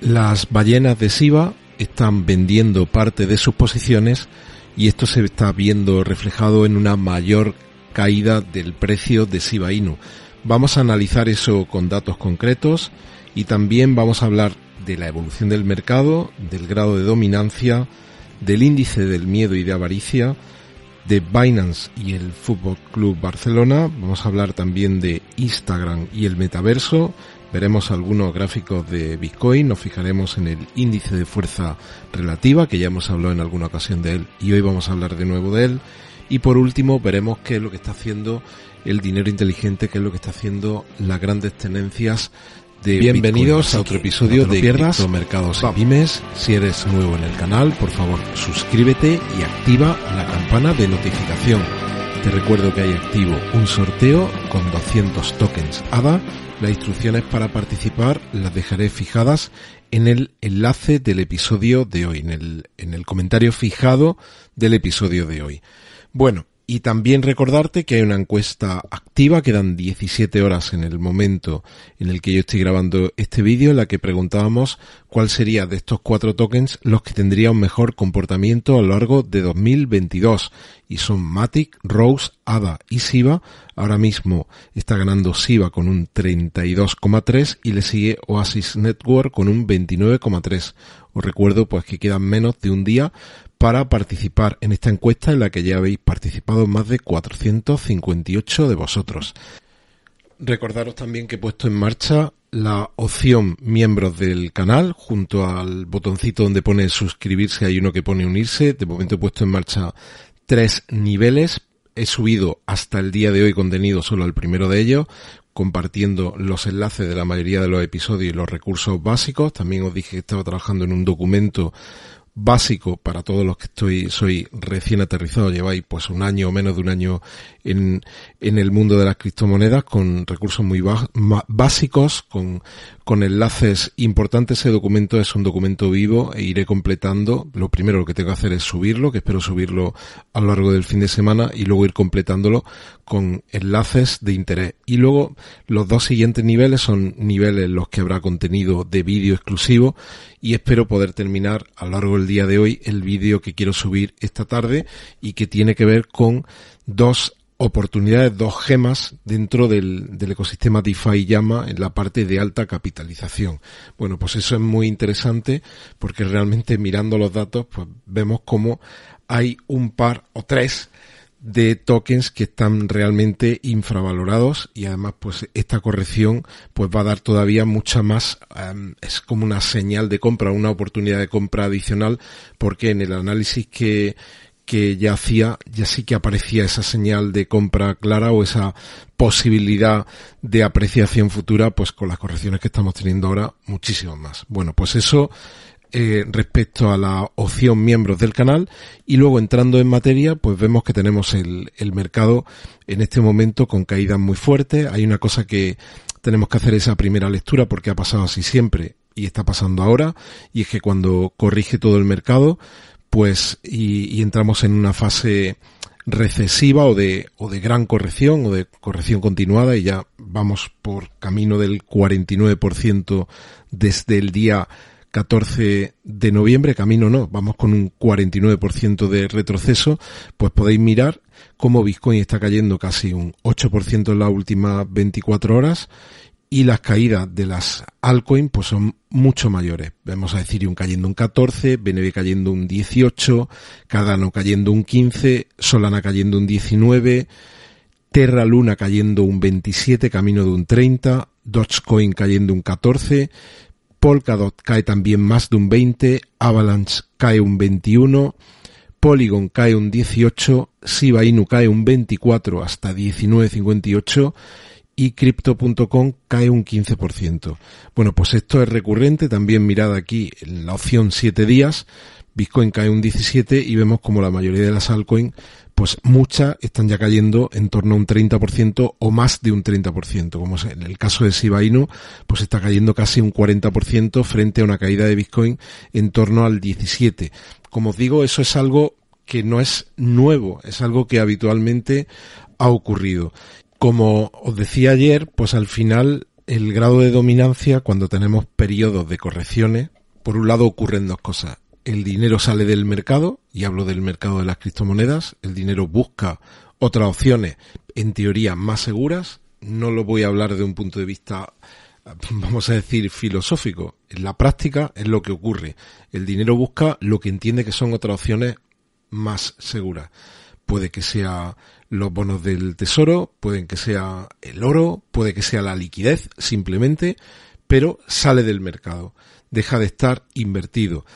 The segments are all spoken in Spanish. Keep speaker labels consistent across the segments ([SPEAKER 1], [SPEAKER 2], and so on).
[SPEAKER 1] Las ballenas de Siva están vendiendo parte de sus posiciones y esto se está viendo reflejado en una mayor caída del precio de Siba Inu. Vamos a analizar eso con datos concretos y también vamos a hablar de la evolución del mercado, del grado de dominancia, del índice del miedo y de avaricia, de Binance y el Fútbol Club Barcelona. Vamos a hablar también de Instagram y el metaverso Veremos algunos gráficos de Bitcoin, nos fijaremos en el índice de fuerza relativa, que ya hemos hablado en alguna ocasión de él y hoy vamos a hablar de nuevo de él. Y por último veremos qué es lo que está haciendo el dinero inteligente, qué es lo que está haciendo las grandes tendencias de Bienvenidos a otro episodio de Pierdas Mercados y Pymes. Si eres nuevo en el canal, por favor, suscríbete y activa la campana de notificación. Recuerdo que hay activo un sorteo con 200 tokens ADA las instrucciones para participar las dejaré fijadas en el enlace del episodio de hoy, en el, en el comentario fijado del episodio de hoy. Bueno, y también recordarte que hay una encuesta activa, quedan 17 horas en el momento en el que yo estoy grabando este vídeo, en la que preguntábamos cuál sería de estos cuatro tokens los que tendrían un mejor comportamiento a lo largo de 2022. Y son Matic, Rose, ADA y SIVA. Ahora mismo está ganando SIVA con un 32,3 y le sigue Oasis Network con un 29,3. Os recuerdo pues que quedan menos de un día para participar en esta encuesta en la que ya habéis participado más de 458 de vosotros. Recordaros también que he puesto en marcha la opción miembros del canal junto al botoncito donde pone suscribirse hay uno que pone unirse. De momento he puesto en marcha tres niveles. He subido hasta el día de hoy contenido solo al primero de ellos, compartiendo los enlaces de la mayoría de los episodios y los recursos básicos. También os dije que estaba trabajando en un documento básico para todos los que estoy, soy recién aterrizado, lleváis pues un año o menos de un año en, en el mundo de las criptomonedas con recursos muy básicos, con, con enlaces importantes. Ese documento es un documento vivo e iré completando. Lo primero que tengo que hacer es subirlo, que espero subirlo a lo largo del fin de semana y luego ir completándolo con enlaces de interés. Y luego los dos siguientes niveles son niveles en los que habrá contenido de vídeo exclusivo y espero poder terminar a lo largo del día de hoy el vídeo que quiero subir esta tarde y que tiene que ver con dos oportunidades, dos gemas dentro del, del, ecosistema DeFi llama en la parte de alta capitalización. Bueno, pues eso es muy interesante porque realmente mirando los datos, pues vemos cómo hay un par o tres de tokens que están realmente infravalorados y además pues esta corrección pues va a dar todavía mucha más es como una señal de compra una oportunidad de compra adicional porque en el análisis que que ya hacía, ya sí que aparecía esa señal de compra clara o esa posibilidad de apreciación futura, pues con las correcciones que estamos teniendo ahora, muchísimo más. Bueno, pues eso eh, respecto a la opción miembros del canal. Y luego entrando en materia pues vemos que tenemos el, el mercado en este momento con caídas muy fuertes. Hay una cosa que tenemos que hacer esa primera lectura porque ha pasado así siempre y está pasando ahora y es que cuando corrige todo el mercado pues y, y entramos en una fase recesiva o de, o de gran corrección o de corrección continuada y ya vamos por camino del 49% desde el día 14 de noviembre, camino no, vamos con un 49% de retroceso, pues podéis mirar cómo Bitcoin está cayendo casi un 8% en las últimas 24 horas y las caídas de las altcoins pues son mucho mayores. Vemos a Ethereum cayendo un 14, BNB cayendo un 18, Cardano cayendo un 15, Solana cayendo un 19, Terra Luna cayendo un 27, camino de un 30, Dogecoin cayendo un 14, Polkadot cae también más de un 20, Avalanche cae un 21, Polygon cae un 18, Shiba Inu cae un 24 hasta 19.58 y crypto.com cae un 15%. Bueno, pues esto es recurrente, también mirad aquí la opción 7 días, Bitcoin cae un 17 y vemos como la mayoría de las altcoins, pues muchas están ya cayendo en torno a un 30% o más de un 30%, como en el caso de Shiba pues está cayendo casi un 40% frente a una caída de Bitcoin en torno al 17. Como os digo, eso es algo que no es nuevo, es algo que habitualmente ha ocurrido. Como os decía ayer, pues al final el grado de dominancia cuando tenemos periodos de correcciones, por un lado ocurren dos cosas. El dinero sale del mercado, y hablo del mercado de las criptomonedas, el dinero busca otras opciones, en teoría más seguras. No lo voy a hablar de un punto de vista, vamos a decir, filosófico. En la práctica es lo que ocurre. El dinero busca lo que entiende que son otras opciones más seguras. Puede que sea los bonos del tesoro, pueden que sea el oro, puede que sea la liquidez simplemente, pero sale del mercado, deja de estar invertido.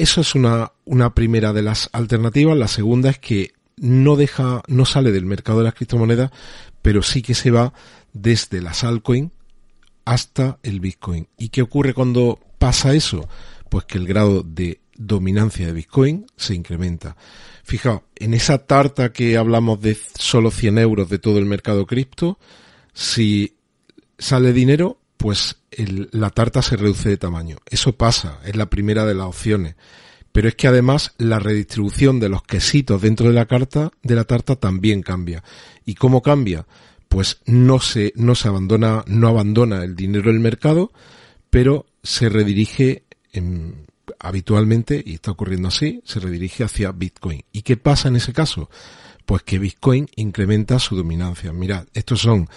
[SPEAKER 1] Eso es una, una primera de las alternativas. La segunda es que no deja, no sale del mercado de las criptomonedas, pero sí que se va desde las altcoins hasta el Bitcoin. ¿Y qué ocurre cuando pasa eso? Pues que el grado de dominancia de Bitcoin se incrementa. Fijaos, en esa tarta que hablamos de solo 100 euros de todo el mercado cripto, si sale dinero, pues la tarta se reduce de tamaño. Eso pasa, es la primera de las opciones. Pero es que además la redistribución de los quesitos dentro de la carta, de la tarta también cambia. ¿Y cómo cambia? Pues no se, no se abandona, no abandona el dinero del mercado, pero se redirige en, habitualmente, y está ocurriendo así, se redirige hacia Bitcoin. ¿Y qué pasa en ese caso? Pues que Bitcoin incrementa su dominancia. Mirad, estos son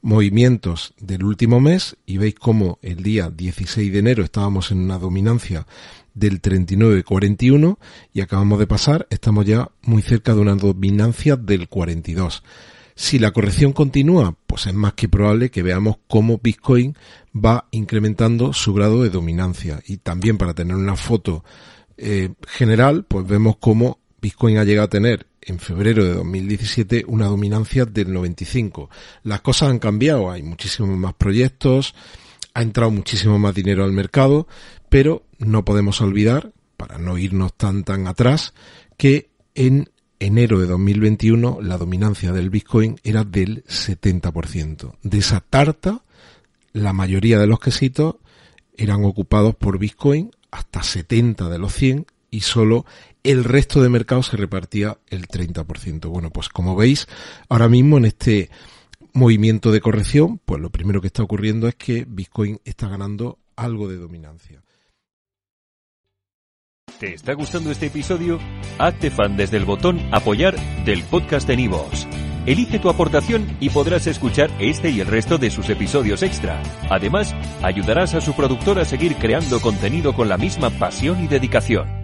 [SPEAKER 1] movimientos del último mes y veis cómo el día 16 de enero estábamos en una dominancia del 39-41 y acabamos de pasar, estamos ya muy cerca de una dominancia del 42. Si la corrección continúa, pues es más que probable que veamos cómo Bitcoin va incrementando su grado de dominancia. Y también para tener una foto eh, general, pues vemos cómo Bitcoin ha llegado a tener en febrero de 2017 una dominancia del 95. Las cosas han cambiado, hay muchísimos más proyectos, ha entrado muchísimo más dinero al mercado, pero no podemos olvidar, para no irnos tan tan atrás, que en enero de 2021 la dominancia del Bitcoin era del 70%. De esa tarta, la mayoría de los quesitos eran ocupados por Bitcoin, hasta 70 de los 100, y solo el resto de mercado se repartía el 30%. Bueno, pues como veis, ahora mismo en este movimiento de corrección, pues lo primero que está ocurriendo es que Bitcoin está ganando algo de dominancia.
[SPEAKER 2] ¿Te está gustando este episodio? Hazte fan desde el botón apoyar del podcast de Nivos. Elige tu aportación y podrás escuchar este y el resto de sus episodios extra. Además, ayudarás a su productor a seguir creando contenido con la misma pasión y dedicación.